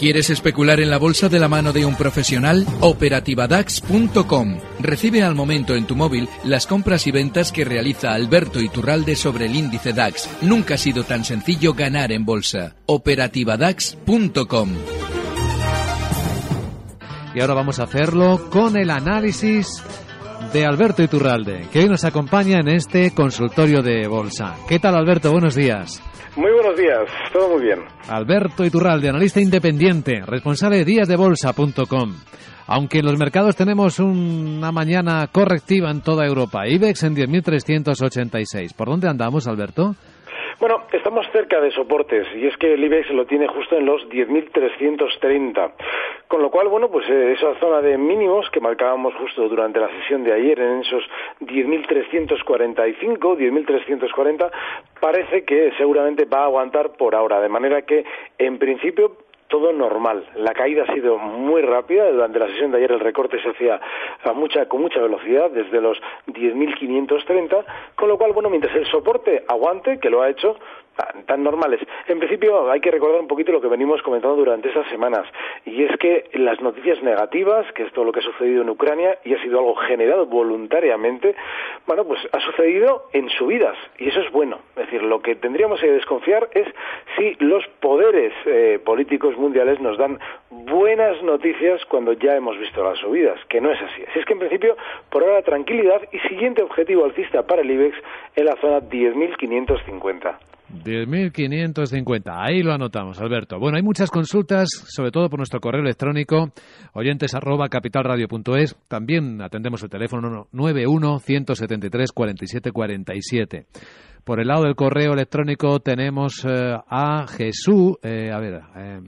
¿Quieres especular en la bolsa de la mano de un profesional? Operativadax.com. Recibe al momento en tu móvil las compras y ventas que realiza Alberto Iturralde sobre el índice DAX. Nunca ha sido tan sencillo ganar en bolsa. Operativadax.com. Y ahora vamos a hacerlo con el análisis de Alberto Iturralde, que hoy nos acompaña en este consultorio de bolsa. ¿Qué tal, Alberto? Buenos días. Muy buenos días, todo muy bien. Alberto Iturralde, analista independiente, responsable de díasdebolsa.com. Aunque en los mercados tenemos una mañana correctiva en toda Europa, IBEX en 10.386. ¿Por dónde andamos, Alberto? Bueno, estamos cerca de soportes y es que el IBEX lo tiene justo en los 10.330. Con lo cual, bueno, pues eh, esa zona de mínimos que marcábamos justo durante la sesión de ayer en esos 10.345, 10.340, parece que seguramente va a aguantar por ahora. De manera que, en principio, todo normal. La caída ha sido muy rápida. Durante la sesión de ayer el recorte se hacía a mucha, con mucha velocidad, desde los 10.530, con lo cual, bueno, mientras el soporte aguante, que lo ha hecho, tan normales. En principio hay que recordar un poquito lo que venimos comentando durante estas semanas y es que las noticias negativas, que es todo lo que ha sucedido en Ucrania y ha sido algo generado voluntariamente, bueno, pues ha sucedido en subidas y eso es bueno. Es decir, lo que tendríamos que desconfiar es si los poderes eh, políticos mundiales nos dan buenas noticias cuando ya hemos visto las subidas, que no es así. Así es que en principio, por ahora tranquilidad y siguiente objetivo alcista para el IBEX en la zona 10.550. 10.550. Ahí lo anotamos, Alberto. Bueno, hay muchas consultas, sobre todo por nuestro correo electrónico, oyentes arroba capitalradio.es. También atendemos el teléfono 91-173-4747. Por el lado del correo electrónico tenemos eh, a Jesús, eh, a ver, eh,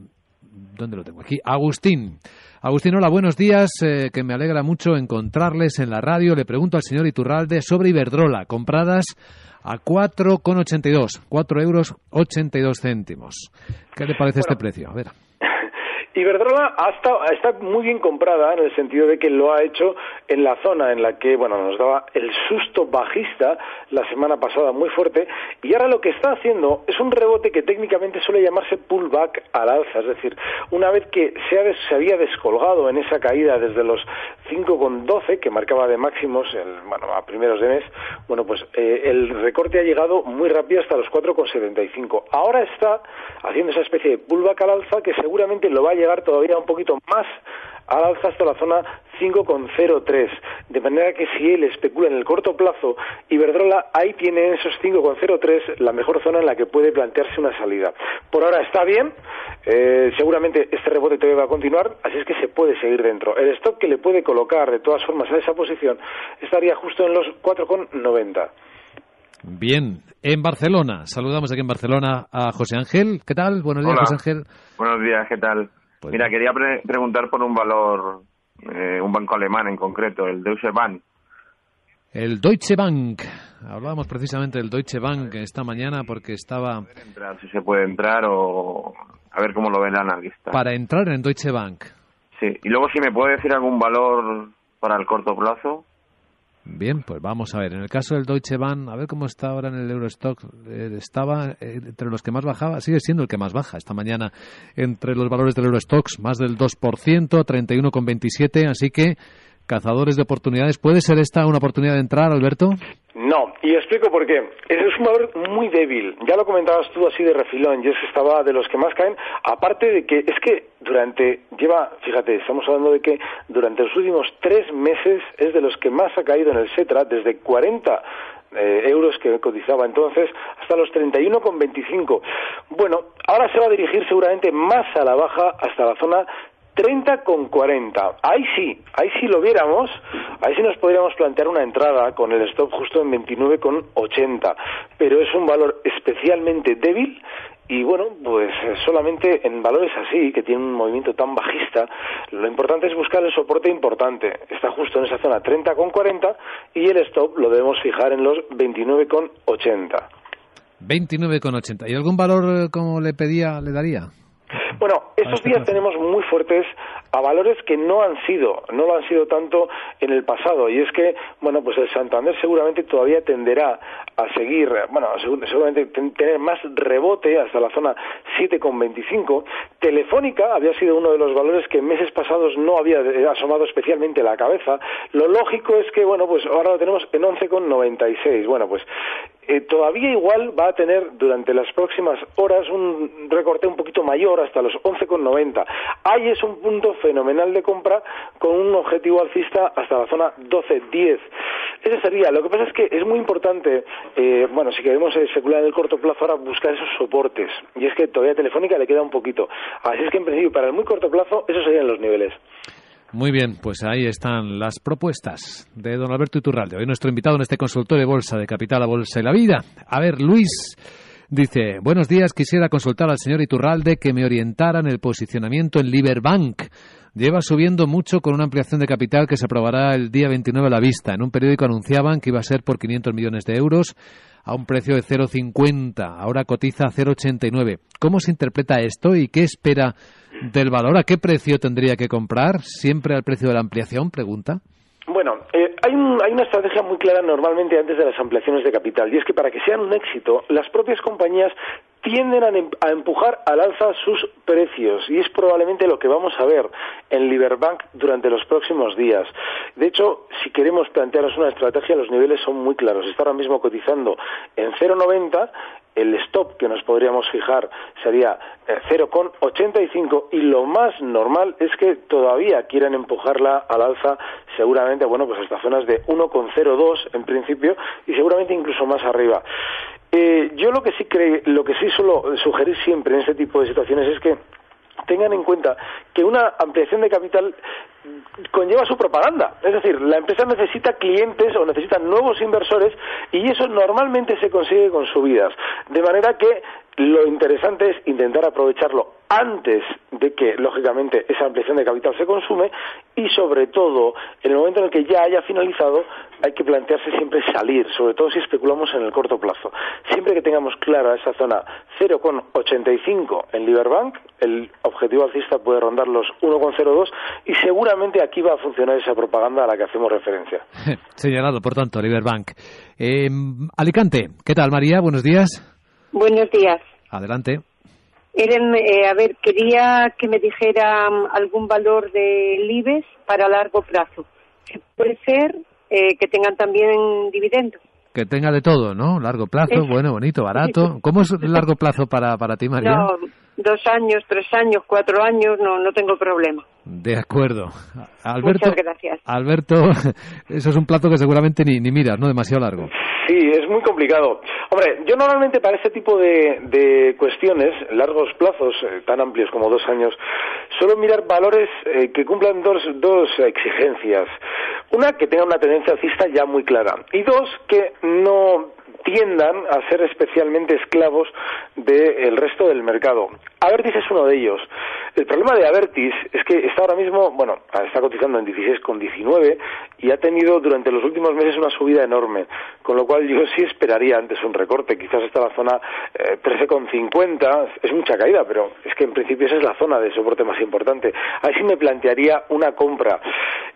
¿dónde lo tengo? Aquí, Agustín. Agustín, hola, buenos días, que me alegra mucho encontrarles en la radio. Le pregunto al señor Iturralde sobre Iberdrola, compradas a 4,82, 4 euros 82 céntimos. ¿Qué le parece este precio? A ver. Iberdrola ha está muy bien comprada en el sentido de que lo ha hecho en la zona en la que bueno nos daba el susto bajista la semana pasada muy fuerte y ahora lo que está haciendo es un rebote que técnicamente suele llamarse pullback al alza, es decir, una vez que se, se había descolgado en esa caída desde los 5,12 que marcaba de máximos el, bueno, a primeros de mes, bueno pues eh, el recorte ha llegado muy rápido hasta los 4,75. Ahora está haciendo esa especie de pullback al alza que seguramente lo va a llegar todavía un poquito más al alza hasta la zona 5,03. De manera que si él especula en el corto plazo, Iberdrola ahí tiene en esos 5,03 la mejor zona en la que puede plantearse una salida. Por ahora está bien, eh, seguramente este rebote todavía va a continuar, así es que se puede seguir dentro. El stock que le puede colocar de todas formas a esa posición estaría justo en los 4,90. Bien, en Barcelona, saludamos aquí en Barcelona a José Ángel. ¿Qué tal? Buenos días, José Ángel. Buenos días, ¿qué tal? Pues Mira, quería preguntar por un valor, eh, un banco alemán en concreto, el Deutsche Bank. El Deutsche Bank. Hablábamos precisamente del Deutsche Bank esta mañana porque estaba... Entrar, si se puede entrar o a ver cómo lo ve el analista. Para entrar en Deutsche Bank. Sí, y luego si me puede decir algún valor para el corto plazo. Bien, pues vamos a ver. En el caso del Deutsche Bahn, a ver cómo está ahora en el Eurostock. Eh, estaba eh, entre los que más bajaba, sigue siendo el que más baja esta mañana entre los valores del Eurostock, más del 2%, 31,27. Así que, cazadores de oportunidades, ¿puede ser esta una oportunidad de entrar, Alberto? No, y explico por qué. Es un valor muy débil. Ya lo comentabas tú así de refilón, y es que estaba de los que más caen. Aparte de que es que durante, lleva, fíjate, estamos hablando de que durante los últimos tres meses es de los que más ha caído en el SETRA, desde 40 eh, euros que cotizaba entonces hasta los 31,25. Bueno, ahora se va a dirigir seguramente más a la baja hasta la zona 30 con 40. Ahí sí, ahí sí lo viéramos, ahí sí nos podríamos plantear una entrada con el stop justo en 29 con 80. Pero es un valor especialmente débil y bueno, pues eh, solamente en valores así, que tienen un movimiento tan bajista, lo importante es buscar el soporte importante. Está justo en esa zona 30,40 y el stop lo debemos fijar en los 29,80. 29,80. ¿Y algún valor, como le pedía, le daría? Bueno, estos este días tenemos muy fuertes a valores que no han sido, no lo han sido tanto en el pasado. Y es que, bueno, pues el Santander seguramente todavía tenderá a seguir, bueno, seguramente tener más rebote hasta la zona 7,25. Telefónica había sido uno de los valores que en meses pasados no había asomado especialmente la cabeza. Lo lógico es que, bueno, pues ahora lo tenemos en 11,96. Bueno, pues eh, todavía igual va a tener durante las próximas horas un recorte un poquito mayor hasta los 11,90. Ahí es un punto fenomenal de compra con un objetivo alcista hasta la zona 12,10. Ese sería. Lo que pasa es que es muy importante, eh, bueno, si queremos especular en el corto plazo ahora, buscar esos soportes. Y es que todavía Telefónica le queda un poquito. Así es que en principio para el muy corto plazo esos serían los niveles. Muy bien, pues ahí están las propuestas de don Alberto Iturralde. Hoy nuestro invitado en este consultorio de bolsa de Capital a Bolsa y la Vida. A ver, Luis dice, buenos días, quisiera consultar al señor Iturralde que me orientara en el posicionamiento en Liberbank. Lleva subiendo mucho con una ampliación de capital que se aprobará el día 29 a la vista. En un periódico anunciaban que iba a ser por 500 millones de euros a un precio de 0,50. Ahora cotiza a 0,89. ¿Cómo se interpreta esto y qué espera del valor? ¿A qué precio tendría que comprar? ¿Siempre al precio de la ampliación? Pregunta. Bueno, eh, hay, hay, una estrategia muy clara normalmente antes de las ampliaciones de capital y es que para que sean un éxito, las propias compañías tienden a, empujar al alza sus precios y es probablemente lo que vamos a ver en Liberbank durante los próximos días. De hecho, si queremos plantearnos una estrategia, los niveles son muy claros. Está ahora mismo cotizando en 0,90 el stop que nos podríamos fijar sería 0,85 eh, y lo más normal es que todavía quieran empujarla al alza seguramente, bueno, pues hasta zonas de 1,02 en principio y seguramente incluso más arriba. Eh, yo lo que sí creo, lo que sí suelo sugerir siempre en este tipo de situaciones es que tengan en cuenta que una ampliación de capital conlleva su propaganda. Es decir, la empresa necesita clientes o necesita nuevos inversores y eso normalmente se consigue con subidas. De manera que lo interesante es intentar aprovecharlo antes de que, lógicamente, esa ampliación de capital se consume y, sobre todo, en el momento en el que ya haya finalizado, hay que plantearse siempre salir, sobre todo si especulamos en el corto plazo. Siempre que tengamos clara esa zona 0,85 en Liberbank, el objetivo alcista puede rondar los 1,02 y seguramente aquí va a funcionar esa propaganda a la que hacemos referencia. Señalado, por tanto, Liberbank. Eh, Alicante, ¿qué tal, María? Buenos días. Buenos días. Adelante. Eren, eh, a ver, quería que me dijera mm, algún valor de IBEX para largo plazo. puede ser eh, que tengan también dividendos. Que tenga de todo, ¿no? Largo plazo, bueno, bonito, barato. ¿Cómo es el largo plazo para, para ti, María? No, dos años, tres años, cuatro años, no, no tengo problema. De acuerdo. Alberto, Muchas gracias. Alberto, eso es un plazo que seguramente ni, ni miras, ¿no? Demasiado largo. Sí, es muy complicado. Hombre, yo normalmente para este tipo de, cuestiones, largos plazos, eh, tan amplios como dos años, suelo mirar valores eh, que cumplan dos, dos exigencias. Una, que tenga una tendencia alcista ya muy clara. Y dos, que no tiendan a ser especialmente esclavos del resto del mercado. Avertis es uno de ellos. El problema de Avertis es que está ahora mismo, bueno, está cotizando en 16,19 y ha tenido durante los últimos meses una subida enorme, con lo cual yo sí esperaría antes un recorte, quizás hasta la zona 13,50, eh, es mucha caída, pero es que en principio esa es la zona de soporte más importante. Ahí sí me plantearía una compra.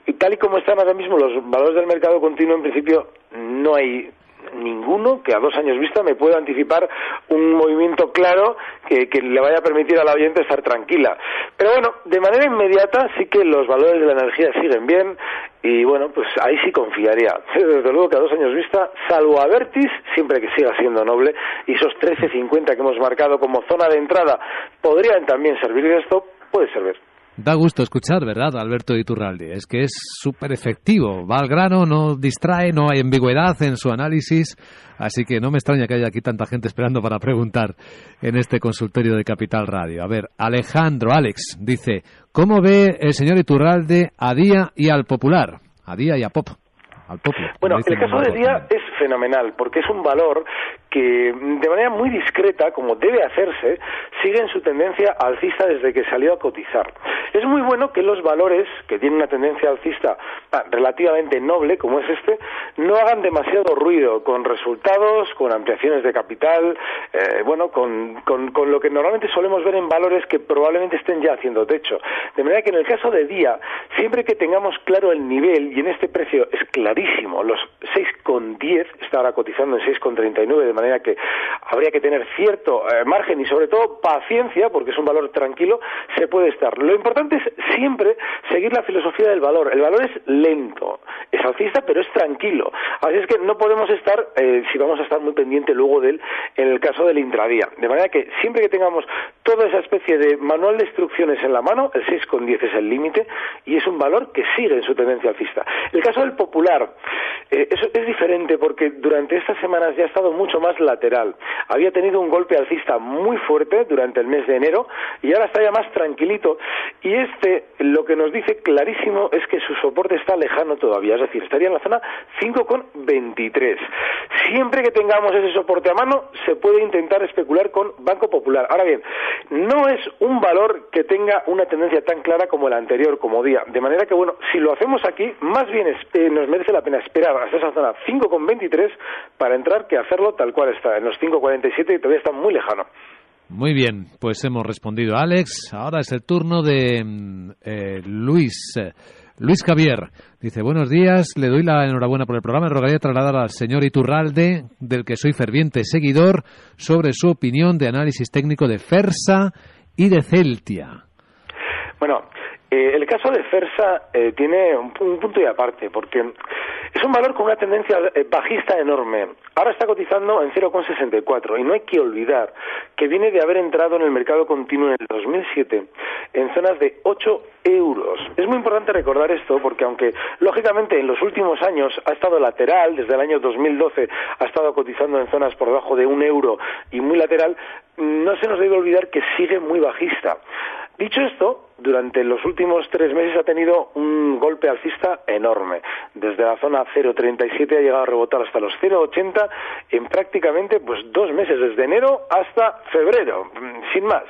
Y tal y como están ahora mismo los valores del mercado continuo, en principio no hay ninguno que a dos años vista me pueda anticipar un movimiento claro que, le vaya a permitir a la oyente estar tranquila. Pero bueno, de manera inmediata sí que los valores de la energía siguen bien y bueno, pues ahí sí confiaría. Desde luego que a dos años vista, salvo a Vertis, siempre que siga siendo noble, y esos 13.50 que hemos marcado como zona de entrada podrían también servir de esto, puede servir. Da gusto escuchar, ¿verdad, Alberto Iturralde? Es que es súper efectivo, va al grano, no distrae, no hay ambigüedad en su análisis, así que no me extraña que haya aquí tanta gente esperando para preguntar en este consultorio de Capital Radio. A ver, Alejandro, Alex, dice, ¿cómo ve el señor Iturralde a Día y al Popular? A Día y a Pop. Bueno, el caso de Día es fenomenal porque es un valor que de manera muy discreta, como debe hacerse, siguen su tendencia alcista desde que salió a cotizar. Es muy bueno que los valores que tienen una tendencia alcista ah, relativamente noble, como es este, no hagan demasiado ruido con resultados, con ampliaciones de capital, eh, bueno, con, con, lo que normalmente solemos ver en valores que probablemente estén ya haciendo techo. De manera que en el caso de día, siempre que tengamos claro el nivel, y en este precio es clarísimo, los 6,10 está ahora cotizando en 6,39, de manera que habría que tener cierto eh, margen y sobre todo paciencia, porque es un valor tranquilo, se puede estar. Lo importante es siempre seguir la filosofía del valor. El valor es lento, alcista, pero es tranquilo. Así es que no podemos estar, eh, si vamos a estar muy pendiente luego de él, en el caso del intradía. De manera que siempre que tengamos toda esa especie de manual de instrucciones en la mano, el 6,10 es el límite y es un valor que sigue en su tendencia alcista. El caso del popular, eh, eso es diferente porque durante estas semanas ya ha estado mucho más lateral. Había tenido un golpe alcista muy fuerte durante el mes de enero y ahora está ya más tranquilito. Y este lo que nos dice clarísimo es que su soporte está lejano todavía, es decir, estaría en la zona 5,23. Siempre que tengamos ese soporte a mano, se puede intentar especular con Banco Popular. Ahora bien, no es un valor que tenga una tendencia tan clara como el anterior, como día. De manera que, bueno, si lo hacemos aquí, más bien eh, nos merece la pena esperar hasta esa zona 5,23 para entrar que hacerlo tal cual está, en los 5,47 y todavía está muy lejano. Muy bien, pues hemos respondido a Alex. Ahora es el turno de mm, eh, Luis. Luis Javier dice, buenos días, le doy la enhorabuena por el programa. Me rogaría trasladar al señor Iturralde, del que soy ferviente seguidor, sobre su opinión de análisis técnico de Fersa y de Celtia. Bueno, eh, el caso de Fersa eh, tiene un, punto y aparte, porque es un valor con una tendencia eh, bajista enorme. Ahora está cotizando en 0,64 y no hay que olvidar que viene de haber entrado en el mercado continuo en el 2007 en zonas de 8 euros. Es muy importante recordar esto porque aunque lógicamente en los últimos años ha estado lateral, desde el año 2012 ha estado cotizando en zonas por debajo de un euro y muy lateral, no se nos debe olvidar que sigue muy bajista. Dicho esto, durante los últimos tres meses ha tenido un golpe alcista enorme. Desde la zona 0,37 ha llegado a rebotar hasta los 0,80 en prácticamente pues dos meses, desde enero hasta febrero, mm, sin más.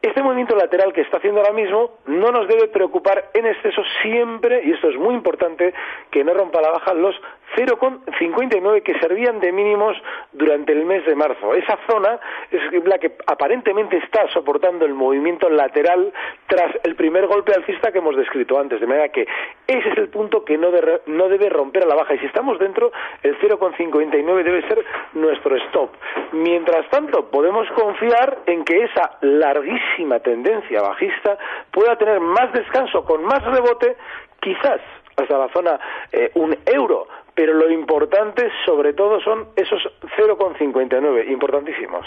Este movimiento lateral que está haciendo ahora mismo no nos debe preocupar en exceso siempre, y esto es muy importante, que no rompa la baja los 0,59 que servían de mínimos durante el mes de marzo. Esa zona es la que aparentemente está soportando el movimiento lateral tras el primer golpe alcista que hemos descrito antes, de manera que ese es el punto que no, no debe romper a la baja y si estamos dentro, el 0,59 debe ser nuestro stop. Mientras tanto, podemos confiar en que esa larguísima tendencia bajista pueda tener más descanso con más rebote, quizás hasta la zona eh, un euro pero lo importante sobre todo son esos 0,59, importantísimos.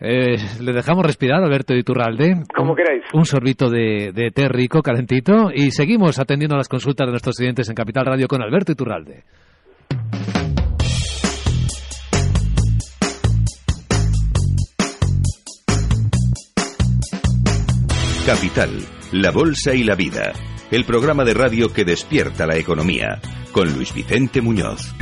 Eh, le dejamos respirar, Alberto Iturralde. Como queráis. Un sorbito de, de, té rico, calentito, y seguimos atendiendo a las consultas de nuestros clientes en Capital Radio con Alberto Iturralde. Capital, la Bolsa y la Vida, el programa de radio que despierta la economía con Luis Vicente Muñoz.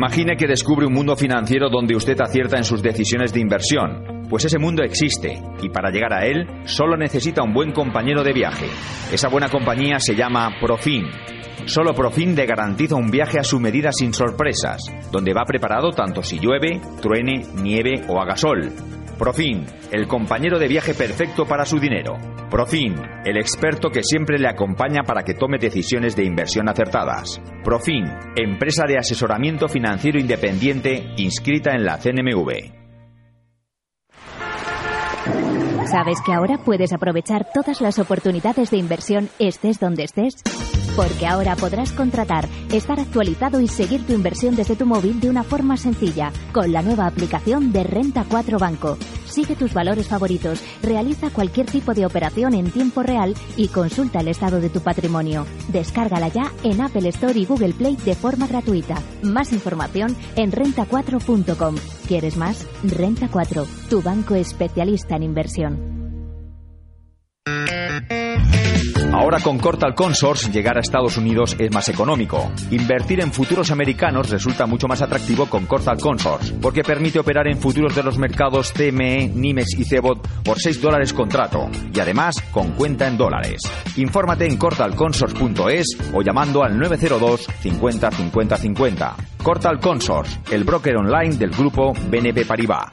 Imagine que descubre un mundo financiero donde usted acierta en sus decisiones de inversión. Pues ese mundo existe y para llegar a él solo necesita un buen compañero de viaje. Esa buena compañía se llama Profin Solo Profin le garantiza un viaje a su medida sin sorpresas, donde va preparado tanto si llueve, truene, nieve o haga sol. Profin, el compañero de viaje perfecto para su dinero. Profin, el experto que siempre le acompaña para que tome decisiones de inversión acertadas. Profin, empresa de asesoramiento financiero independiente inscrita en la CNMV. ¿Sabes que ahora puedes aprovechar todas las oportunidades de inversión estés donde estés? Porque ahora podrás contratar, estar actualizado y seguir tu inversión desde tu móvil de una forma sencilla, con la nueva aplicación de Renta 4 Banco. Sigue tus valores favoritos, realiza cualquier tipo de operación en tiempo real y consulta el estado de tu patrimonio. Descárgala ya en Apple Store y Google Play de forma gratuita. Más información en renta4.com. ¿Quieres más? Renta 4, tu banco especialista en inversión. Ahora con Cortal Consors llegar a Estados Unidos es más económico. Invertir en futuros americanos resulta mucho más atractivo con Cortal Consors, porque permite operar en futuros de los mercados CME, NIMEX y CEBOT por 6 dólares contrato y además con cuenta en dólares. Infórmate en cortalconsors.es o llamando al 902 50 50 50. Cortal Consors, el broker online del grupo BNP Paribas.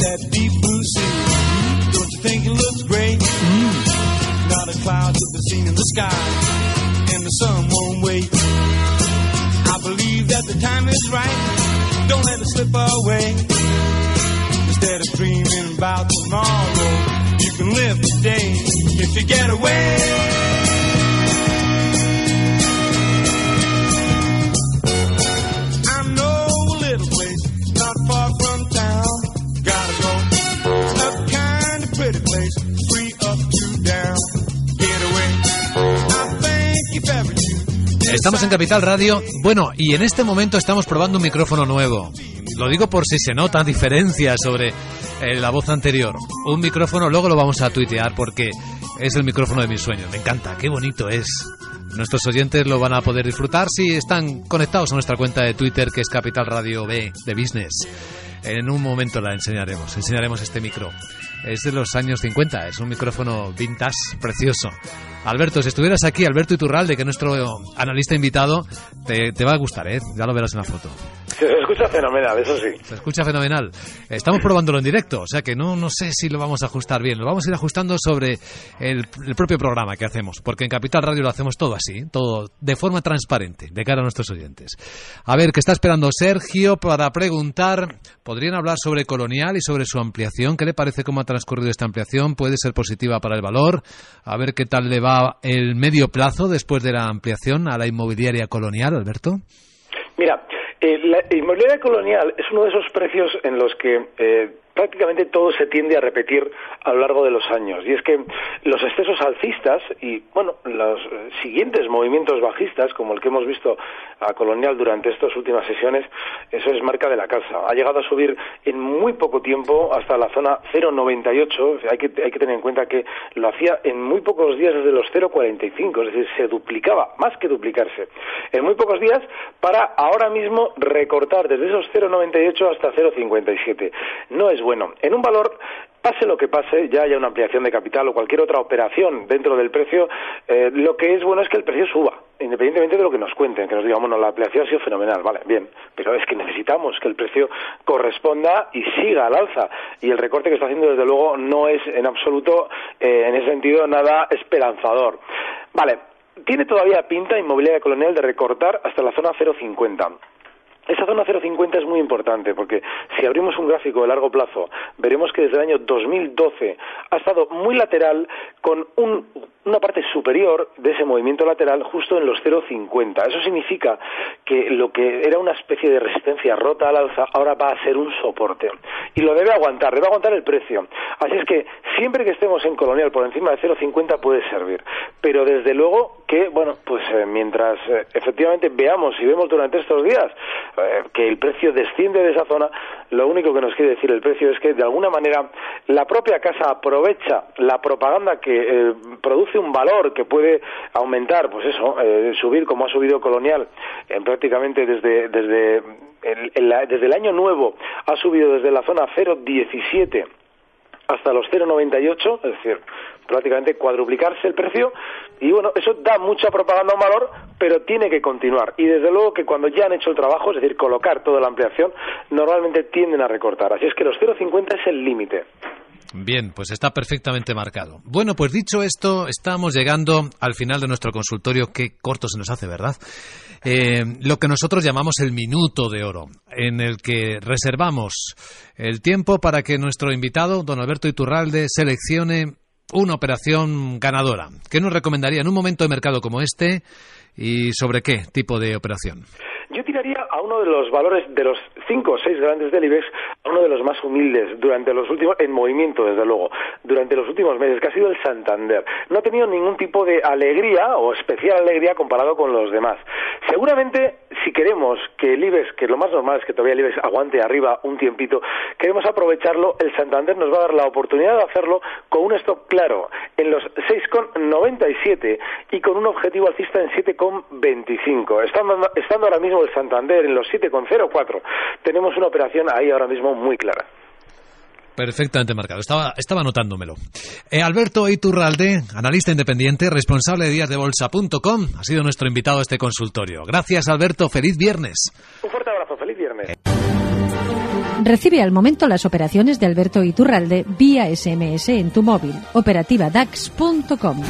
that deep blue sea. Don't you think it looks great? Mm. Not a cloud to be seen in the sky. And the sun won't wait. I believe that the time is right. Don't let it slip away. Instead of dreaming about tomorrow, you can live today if you get away. Estamos en Capital Radio. Bueno, y en este momento estamos probando un micrófono nuevo. Lo digo por si se notan diferencias sobre eh, la voz anterior. Un micrófono, luego lo vamos a tuitear porque es el micrófono de mis sueños. Me encanta, qué bonito es. Nuestros oyentes lo van a poder disfrutar si están conectados a nuestra cuenta de Twitter que es Capital Radio B de Business. En un momento la enseñaremos, enseñaremos este micro. Es de los años 50, es un micrófono vintage precioso. Alberto, si estuvieras aquí, Alberto Iturralde, que es nuestro analista invitado, te, te va a gustar, ¿eh? Ya lo verás en la foto. Se escucha fenomenal, eso sí. Se escucha fenomenal. Estamos probándolo en directo, o sea que no, no sé si lo vamos a ajustar bien. Lo vamos a ir ajustando sobre el, el propio programa que hacemos, porque en Capital Radio lo hacemos todo así, todo de forma transparente, de cara a nuestros oyentes. A ver, ¿qué está esperando Sergio para preguntar? ¿Podrían hablar sobre Colonial y sobre su ampliación? ¿Qué le parece cómo ha transcurrido esta ampliación? ¿Puede ser positiva para el valor? A ver qué tal le va el medio plazo después de la ampliación a la inmobiliaria Colonial, Alberto. Mira, eh, la inmobiliaria colonial es uno de esos precios en los que eh, prácticamente todo se tiende a repetir a lo largo de los años. Y es que los excesos alcistas y, bueno, los siguientes movimientos bajistas, como el que hemos visto a Colonial durante estas últimas sesiones, eso es marca de la casa. Ha llegado a subir en muy poco tiempo hasta la zona 0,98. Hay que, hay que tener en cuenta que lo hacía en muy pocos días desde los 0,45, es decir, se duplicaba, más que duplicarse, en muy pocos días para ahora mismo recortar desde esos 0,98 hasta 0,57. No es. En un valor, pase lo que pase, ya haya una ampliación de capital o cualquier otra operación dentro del precio, eh, lo que es bueno es que el precio suba, independientemente de lo que nos cuenten, que nos digan, bueno, la ampliación ha sido fenomenal, vale, bien, pero es que necesitamos que el precio corresponda y siga al alza. Y el recorte que está haciendo, desde luego, no es en absoluto, eh, en ese sentido, nada esperanzador. Vale, tiene todavía pinta inmobiliaria colonial de recortar hasta la zona 050. Esa zona 0,50 es muy importante porque si abrimos un gráfico de largo plazo veremos que desde el año 2012 ha estado muy lateral con un, una parte superior de ese movimiento lateral justo en los 0,50. Eso significa que lo que era una especie de resistencia rota al alza ahora va a ser un soporte y lo debe aguantar, debe aguantar el precio. Así es que siempre que estemos en colonial por encima de 0,50 puede servir, pero desde luego que, bueno, pues eh, mientras eh, efectivamente veamos y vemos durante estos días eh, que el precio desciende de esa zona, lo único que nos quiere decir el precio es que de alguna manera la propia casa aprovecha la propaganda que produce un valor que puede aumentar, pues eso, eh, subir como ha subido Colonial eh, prácticamente desde desde el, desde el año nuevo ha subido desde la zona 0,17 hasta los 0,98, es decir, prácticamente cuadruplicarse el precio y bueno, eso da mucha propaganda a un valor, pero tiene que continuar. Y desde luego que cuando ya han hecho el trabajo, es decir, colocar toda la ampliación, normalmente tienden a recortar. Así es que los 0,50 es el límite. Bien, pues está perfectamente marcado. Bueno, pues dicho esto, estamos llegando al final de nuestro consultorio. Qué corto se nos hace, ¿verdad? Eh, lo que nosotros llamamos el minuto de oro, en el que reservamos el tiempo para que nuestro invitado, don Alberto Iturralde, seleccione una operación ganadora. ¿Qué nos recomendaría en un momento de mercado como este y sobre qué tipo de operación? Yo tiraría a uno de los valores de los cinco o seis grandes del IBEX, a uno de los más humildes durante los últimos, en movimiento desde luego, durante los últimos meses, que ha sido el Santander. No ha tenido ningún tipo de alegría o especial alegría comparado con los demás. Seguramente, si queremos que el IBEX, que lo más normal es que todavía el IBEX aguante arriba un tiempito, queremos aprovecharlo, el Santander nos va a dar la oportunidad de hacerlo con un stop claro en los 6,97 y con un objetivo alcista en 7,25. Estando, estando ahora mismo el Santander en los 7,04, tenemos una operación ahí ahora mismo muy clara. Perfectamente marcado. Estaba, estaba anotándomelo. Eh, Alberto Iturralde, analista independiente, responsable de díasdebolsa.com, ha sido nuestro invitado a este consultorio. Gracias, Alberto. Feliz viernes. Un fuerte abrazo. Feliz viernes. Recibe al momento las operaciones de Alberto Iturralde vía SMS en tu móvil. Operativa DAX.com.